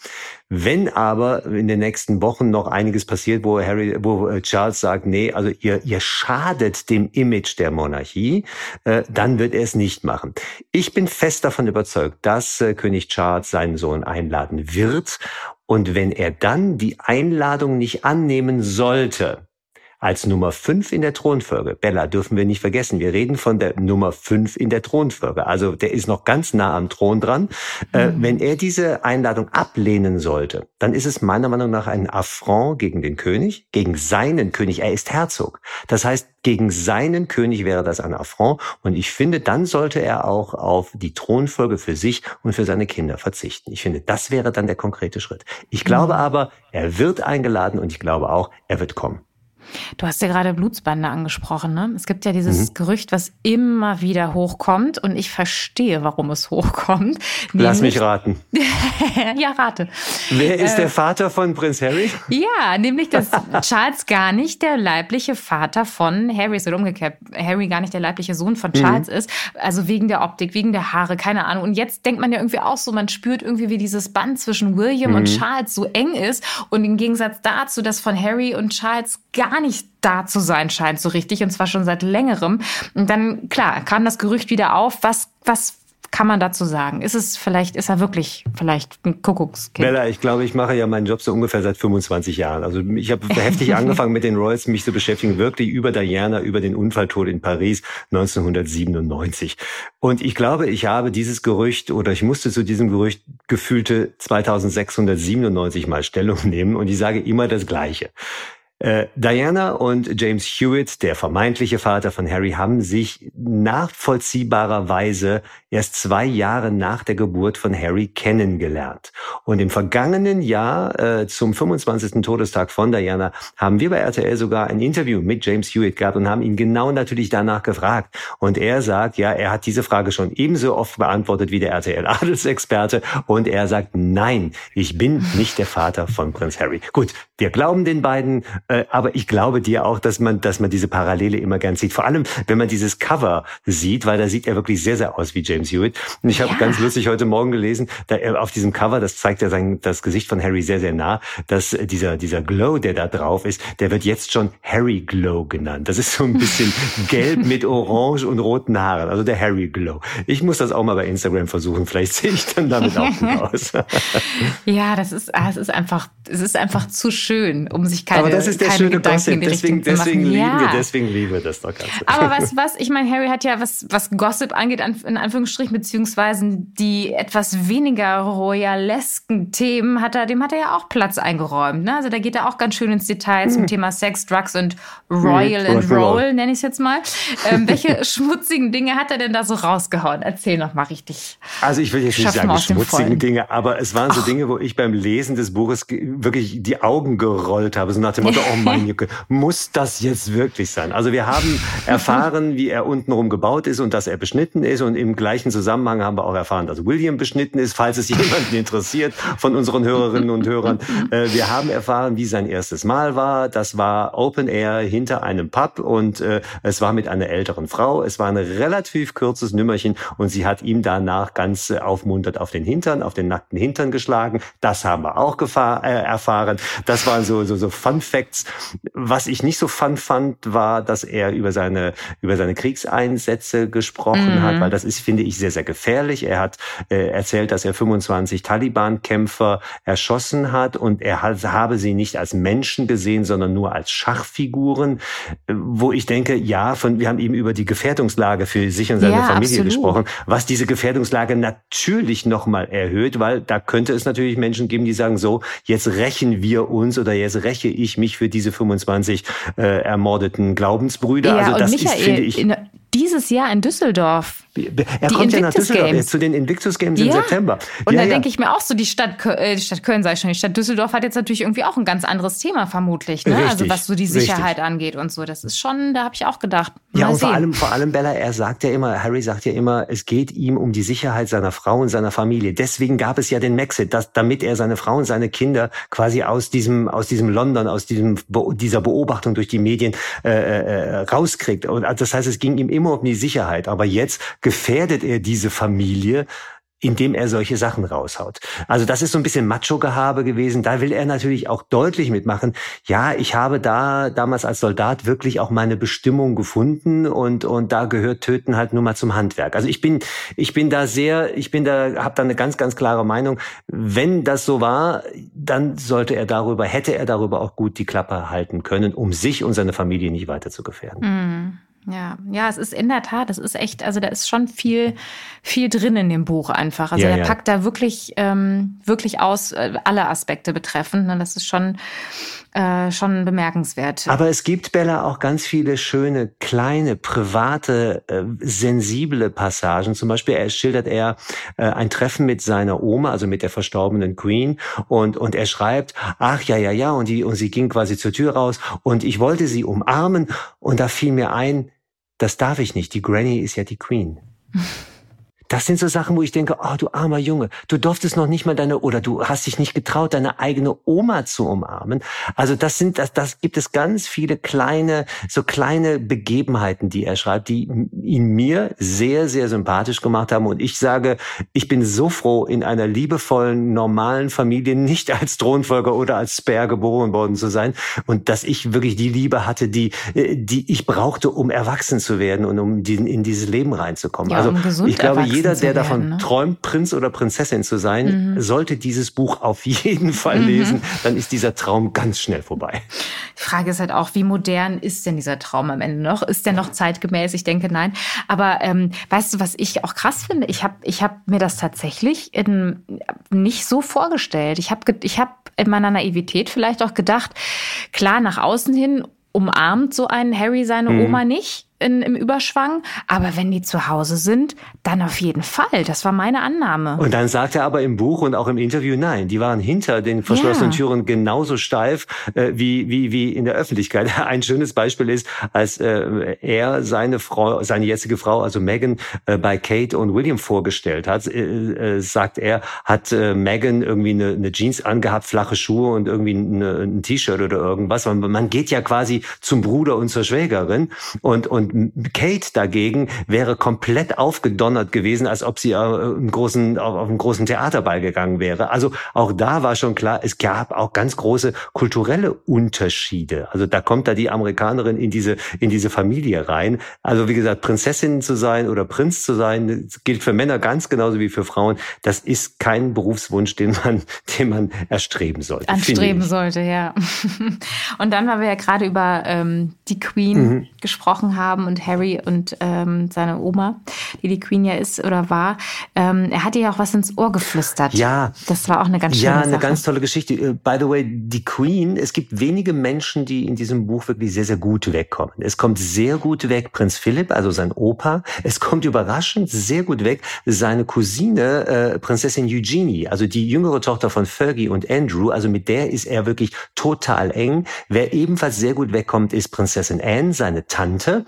Wenn aber in den nächsten Wochen noch einiges passiert, wo Harry, wo äh, Charles sagt, nee, also ihr, ihr schadet dem Image der Monarchie, äh, dann wird er es nicht machen. Ich bin fest davon überzeugt, dass äh, König Charles seinen Sohn einladen wird und wenn er dann die Einladung nicht annehmen sollte, als Nummer fünf in der Thronfolge. Bella dürfen wir nicht vergessen. Wir reden von der Nummer fünf in der Thronfolge. Also der ist noch ganz nah am Thron dran. Äh, mhm. Äh, wenn er diese Einladung ablehnen sollte, dann ist es meiner Meinung nach ein Affront gegen den König, gegen seinen König. Er ist Herzog. Das heißt, gegen seinen König wäre das ein Affront. Und ich finde, dann sollte er auch auf die Thronfolge für sich und für seine Kinder verzichten. Ich finde, das wäre dann der konkrete Schritt. Ich glaube mhm. aber, er wird eingeladen und ich glaube auch, er wird kommen. Du hast ja gerade Blutsbande angesprochen. Ne? Es gibt ja dieses mhm. Gerücht, was immer wieder hochkommt und ich verstehe, warum es hochkommt. Lass mich raten. (laughs) ja, rate. Wer ist äh, der Vater von Prinz Harry? Ja, nämlich, dass Charles gar nicht der leibliche Vater von Harry ist oder umgekehrt. Harry gar nicht der leibliche Sohn von Charles mhm. ist. Also wegen der Optik, wegen der Haare, keine Ahnung. Und jetzt denkt man ja irgendwie auch so, man spürt irgendwie, wie dieses Band zwischen William mhm. und Charles so eng ist. Und im Gegensatz dazu, dass von Harry und Charles gar gar nicht da zu sein scheint so richtig und zwar schon seit längerem. Und dann, klar, kam das Gerücht wieder auf, was, was kann man dazu sagen? Ist es vielleicht, ist er wirklich vielleicht ein Kuckuckskind? Bella, ich glaube, ich mache ja meinen Job so ungefähr seit 25 Jahren. Also ich habe (laughs) heftig angefangen mit den Royals, mich zu beschäftigen, wirklich über Diana, über den Unfalltod in Paris 1997. Und ich glaube, ich habe dieses Gerücht oder ich musste zu diesem Gerücht gefühlte 2697 mal Stellung (laughs) nehmen und ich sage immer das Gleiche. Äh, Diana und James Hewitt, der vermeintliche Vater von Harry, haben sich nachvollziehbarerweise erst zwei Jahre nach der Geburt von Harry kennengelernt. Und im vergangenen Jahr, äh, zum 25. Todestag von Diana, haben wir bei RTL sogar ein Interview mit James Hewitt gehabt und haben ihn genau natürlich danach gefragt. Und er sagt, ja, er hat diese Frage schon ebenso oft beantwortet wie der RTL-Adelsexperte. Und er sagt, nein, ich bin nicht der Vater von Prinz Harry. Gut, wir glauben den beiden aber ich glaube dir auch, dass man, dass man diese Parallele immer gern sieht. Vor allem, wenn man dieses Cover sieht, weil da sieht er wirklich sehr, sehr aus wie James Hewitt. Und ich habe ja. ganz lustig heute Morgen gelesen, da er auf diesem Cover, das zeigt ja sein, das Gesicht von Harry sehr, sehr nah, dass dieser, dieser Glow, der da drauf ist, der wird jetzt schon Harry Glow genannt. Das ist so ein bisschen (laughs) gelb mit orange und roten Haaren. Also der Harry Glow. Ich muss das auch mal bei Instagram versuchen. Vielleicht sehe ich dann damit auch gut (laughs) aus. ja, das ist, ah, es ist einfach, es ist einfach zu schön, um sich keine, ist der schöne Gossip. Deswegen, deswegen lieben ja. wir, deswegen lieben wir das doch ganz. Aber was, was, ich meine, Harry hat ja, was, was Gossip angeht, in Anführungsstrichen, beziehungsweise die etwas weniger royalesken Themen, hat er, dem hat er ja auch Platz eingeräumt. Ne? Also da geht er auch ganz schön ins Detail hm. zum Thema Sex, Drugs und Royal hm, and Roll, nenne ich es jetzt mal. Ähm, welche (laughs) schmutzigen Dinge hat er denn da so rausgehauen? Erzähl noch mal richtig. Also ich will jetzt nicht sagen schmutzigen Dinge, aber es waren so Dinge, wo ich beim Lesen des Buches wirklich die Augen gerollt habe, so nach dem Motto, (laughs) oh mein Jücke, muss das jetzt wirklich sein? Also wir haben erfahren, wie er untenrum gebaut ist und dass er beschnitten ist und im gleichen Zusammenhang haben wir auch erfahren, dass William beschnitten ist, falls es (laughs) jemanden interessiert von unseren Hörerinnen und Hörern. Äh, wir haben erfahren, wie sein erstes Mal war. Das war Open Air hinter einem Pub und äh, es war mit einer älteren Frau. Es war ein relativ kurzes Nümmerchen und sie hat ihm danach ganz äh, aufmuntert auf den Hintern, auf den nackten Hintern geschlagen. Das haben wir auch erfahren. Das waren so, so, so Fun Facts nichts. Was ich nicht so fun fand, war, dass er über seine, über seine Kriegseinsätze gesprochen mhm. hat, weil das ist, finde ich, sehr, sehr gefährlich. Er hat äh, erzählt, dass er 25 Taliban-Kämpfer erschossen hat und er hat, habe sie nicht als Menschen gesehen, sondern nur als Schachfiguren, wo ich denke, ja, von, wir haben eben über die Gefährdungslage für sich und seine ja, Familie absolut. gesprochen, was diese Gefährdungslage natürlich nochmal erhöht, weil da könnte es natürlich Menschen geben, die sagen, so, jetzt rächen wir uns oder jetzt räche ich mich für diese 25 äh, ermordeten Glaubensbrüder. Ja, also das Michael, ist, finde ich, dieses Jahr in Düsseldorf. Er die kommt ja nach Düsseldorf jetzt zu den Invictus Games ja. im September. Und ja, da ja. denke ich mir auch so, die Stadt, äh, die Stadt Köln, sage ich schon, die Stadt Düsseldorf hat jetzt natürlich irgendwie auch ein ganz anderes Thema vermutlich, ne? Also richtig, also was so die Sicherheit richtig. angeht und so. Das ist schon, da habe ich auch gedacht. ja, und vor allem, vor allem Bella, er sagt ja immer, Harry sagt ja immer, es geht ihm um die Sicherheit seiner Frau und seiner Familie. Deswegen gab es ja den Maxit, dass, damit er seine Frau und seine Kinder quasi aus diesem, aus diesem London, aus diesem, dieser Beobachtung durch die Medien äh, äh, rauskriegt. Und das heißt, es ging ihm immer um die Sicherheit. Aber jetzt gefährdet er diese Familie indem er solche Sachen raushaut. Also das ist so ein bisschen Macho-Gehabe gewesen. Da will er natürlich auch deutlich mitmachen. Ja, ich habe da damals als Soldat wirklich auch meine Bestimmung gefunden und und da gehört Töten halt nur mal zum Handwerk. Also ich bin ich bin da sehr, ich bin da habe da eine ganz ganz klare Meinung. Wenn das so war, dann sollte er darüber hätte er darüber auch gut die Klappe halten können, um sich und seine Familie nicht weiter zu gefährden. Mm. Ja, ja, es ist in der Tat, es ist echt, also da ist schon viel, viel drin in dem Buch einfach. Also ja, er ja. packt da wirklich, ähm, wirklich aus, äh, alle Aspekte betreffend. Ne? Das ist schon, äh, schon bemerkenswert. Aber es gibt Bella auch ganz viele schöne, kleine, private, äh, sensible Passagen. Zum Beispiel er schildert er äh, ein Treffen mit seiner Oma, also mit der verstorbenen Queen, und und er schreibt, ach ja ja ja, und die und sie ging quasi zur Tür raus und ich wollte sie umarmen und da fiel mir ein, das darf ich nicht. Die Granny ist ja die Queen. (laughs) Das sind so Sachen, wo ich denke, oh, du armer Junge, du durftest noch nicht mal deine, oder du hast dich nicht getraut, deine eigene Oma zu umarmen. Also das sind, das, das gibt es ganz viele kleine, so kleine Begebenheiten, die er schreibt, die ihn mir sehr, sehr sympathisch gemacht haben. Und ich sage, ich bin so froh, in einer liebevollen, normalen Familie nicht als Thronfolger oder als Spare geboren worden zu sein. Und dass ich wirklich die Liebe hatte, die, äh, die ich brauchte, um erwachsen zu werden und um in dieses Leben reinzukommen. Ja, um also ich glaube, jeder, der davon ne? träumt, Prinz oder Prinzessin zu sein, mhm. sollte dieses Buch auf (laughs) jeden Fall mhm. lesen. Dann ist dieser Traum ganz schnell vorbei. Die Frage ist halt auch, wie modern ist denn dieser Traum am Ende noch? Ist der noch zeitgemäß? Ich denke, nein. Aber ähm, weißt du, was ich auch krass finde? Ich habe ich hab mir das tatsächlich in, nicht so vorgestellt. Ich habe ich hab in meiner Naivität vielleicht auch gedacht, klar, nach außen hin umarmt so ein Harry seine mhm. Oma nicht in, im Überschwang. Aber wenn die zu Hause sind, dann auf jeden Fall. Das war meine Annahme. Und dann sagt er aber im Buch und auch im Interview, nein, die waren hinter den verschlossenen ja. Türen genauso steif äh, wie, wie, wie in der Öffentlichkeit. (laughs) Ein schönes Beispiel ist, als äh, er seine Frau, seine jetzige Frau, also Megan, äh, bei Kate und William vorgestellt hat, äh, äh, sagt er, hat äh, Megan irgendwie eine, eine Jeans angehabt, flache Schuhe und irgendwie eine, ein T-Shirt oder irgendwas. Man, man geht ja quasi zum Bruder und zur Schwägerin und, und und Kate dagegen wäre komplett aufgedonnert gewesen, als ob sie auf einen großen, auf einen großen Theaterball gegangen wäre. Also auch da war schon klar, es gab auch ganz große kulturelle Unterschiede. Also da kommt da die Amerikanerin in diese, in diese Familie rein. Also wie gesagt, Prinzessin zu sein oder Prinz zu sein, gilt für Männer ganz genauso wie für Frauen. Das ist kein Berufswunsch, den man, (laughs) den man erstreben sollte. Anstreben sollte, ja. (laughs) Und dann, weil wir ja gerade über ähm, die Queen mhm. gesprochen haben, haben und Harry und ähm, seine Oma, die die Queen ja ist oder war, ähm, er hat ihr ja auch was ins Ohr geflüstert. Ja. Das war auch eine ganz schöne Ja, eine Sache. ganz tolle Geschichte. Äh, by the way, die Queen, es gibt wenige Menschen, die in diesem Buch wirklich sehr, sehr gut wegkommen. Es kommt sehr gut weg Prinz Philipp, also sein Opa. Es kommt überraschend sehr gut weg seine Cousine, äh, Prinzessin Eugenie, also die jüngere Tochter von Fergie und Andrew. Also mit der ist er wirklich total eng. Wer ebenfalls sehr gut wegkommt, ist Prinzessin Anne, seine Tante.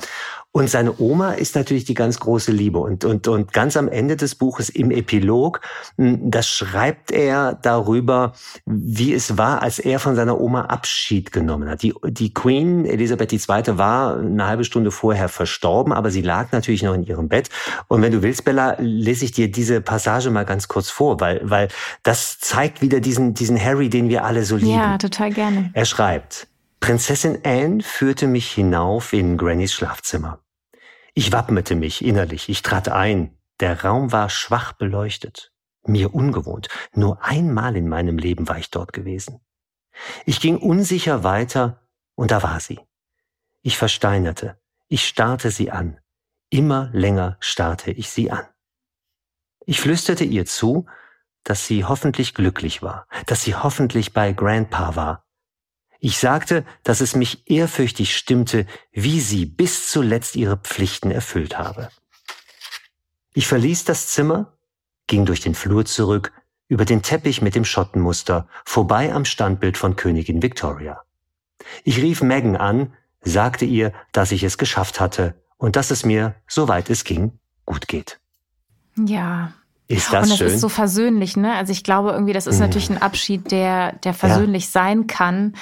Und seine Oma ist natürlich die ganz große Liebe. Und, und, und ganz am Ende des Buches im Epilog, hm, das schreibt er darüber, wie es war, als er von seiner Oma Abschied genommen hat. Die, die Queen Elisabeth II. war eine halbe Stunde vorher verstorben, aber sie lag natürlich noch in ihrem Bett. Und wenn du willst, Bella, lese ich dir diese Passage mal ganz kurz vor, weil, weil das zeigt wieder diesen, diesen Harry, den wir alle so lieben. Ja, total gerne. Er schreibt, Prinzessin Anne führte mich hinauf in Grannys Schlafzimmer. Ich wappnete mich innerlich, ich trat ein. Der Raum war schwach beleuchtet. Mir ungewohnt. Nur einmal in meinem Leben war ich dort gewesen. Ich ging unsicher weiter, und da war sie. Ich versteinerte. Ich starrte sie an. Immer länger starrte ich sie an. Ich flüsterte ihr zu, dass sie hoffentlich glücklich war, dass sie hoffentlich bei Grandpa war. Ich sagte, dass es mich ehrfürchtig stimmte, wie sie bis zuletzt ihre Pflichten erfüllt habe. Ich verließ das Zimmer, ging durch den Flur zurück, über den Teppich mit dem Schottenmuster, vorbei am Standbild von Königin Victoria. Ich rief Megan an, sagte ihr, dass ich es geschafft hatte und dass es mir, soweit es ging, gut geht. Ja, ist das und das schön? ist so versöhnlich, ne? Also ich glaube irgendwie, das ist mhm. natürlich ein Abschied, der, der versöhnlich ja. sein kann.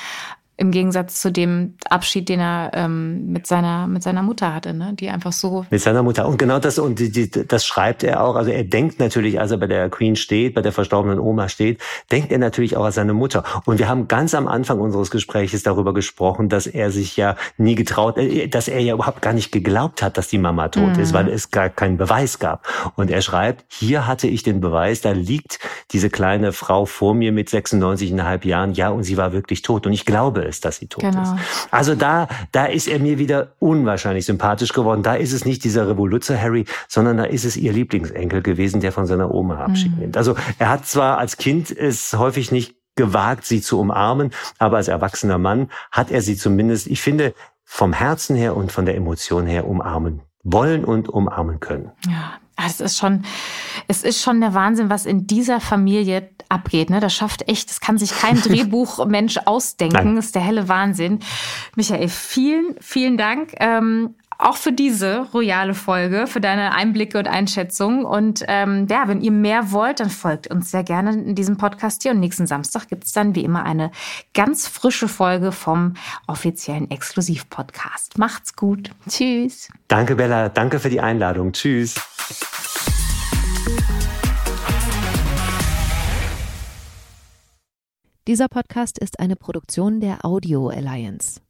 Im Gegensatz zu dem Abschied, den er ähm, mit seiner mit seiner Mutter hatte, ne? die einfach so mit seiner Mutter und genau das und die, die, das schreibt er auch. Also er denkt natürlich, als er bei der Queen steht, bei der verstorbenen Oma steht, denkt er natürlich auch an seine Mutter. Und wir haben ganz am Anfang unseres Gespräches darüber gesprochen, dass er sich ja nie getraut, äh, dass er ja überhaupt gar nicht geglaubt hat, dass die Mama tot mhm. ist, weil es gar keinen Beweis gab. Und er schreibt: Hier hatte ich den Beweis, da liegt diese kleine Frau vor mir mit 96,5 Jahren, ja, und sie war wirklich tot. Und ich glaube ist, dass sie tot genau. ist. Also da, da ist er mir wieder unwahrscheinlich sympathisch geworden. Da ist es nicht dieser Revoluzzer Harry, sondern da ist es ihr Lieblingsenkel gewesen, der von seiner Oma Abschied mhm. nimmt. Also er hat zwar als Kind es häufig nicht gewagt, sie zu umarmen, aber als erwachsener Mann hat er sie zumindest, ich finde, vom Herzen her und von der Emotion her umarmen wollen und umarmen können. Ja, es ist schon, es ist schon der Wahnsinn, was in dieser Familie abgeht. Ne? Das schafft echt, das kann sich kein (laughs) Drehbuchmensch ausdenken. Nein. Das ist der helle Wahnsinn. Michael, vielen, vielen Dank. Ähm, auch für diese royale Folge, für deine Einblicke und Einschätzungen. Und ähm, ja, wenn ihr mehr wollt, dann folgt uns sehr gerne in diesem Podcast hier. Und nächsten Samstag gibt es dann wie immer eine ganz frische Folge vom offiziellen Exklusiv-Podcast. Macht's gut. Tschüss. Danke, Bella. Danke für die Einladung. Tschüss. Dieser Podcast ist eine Produktion der Audio Alliance.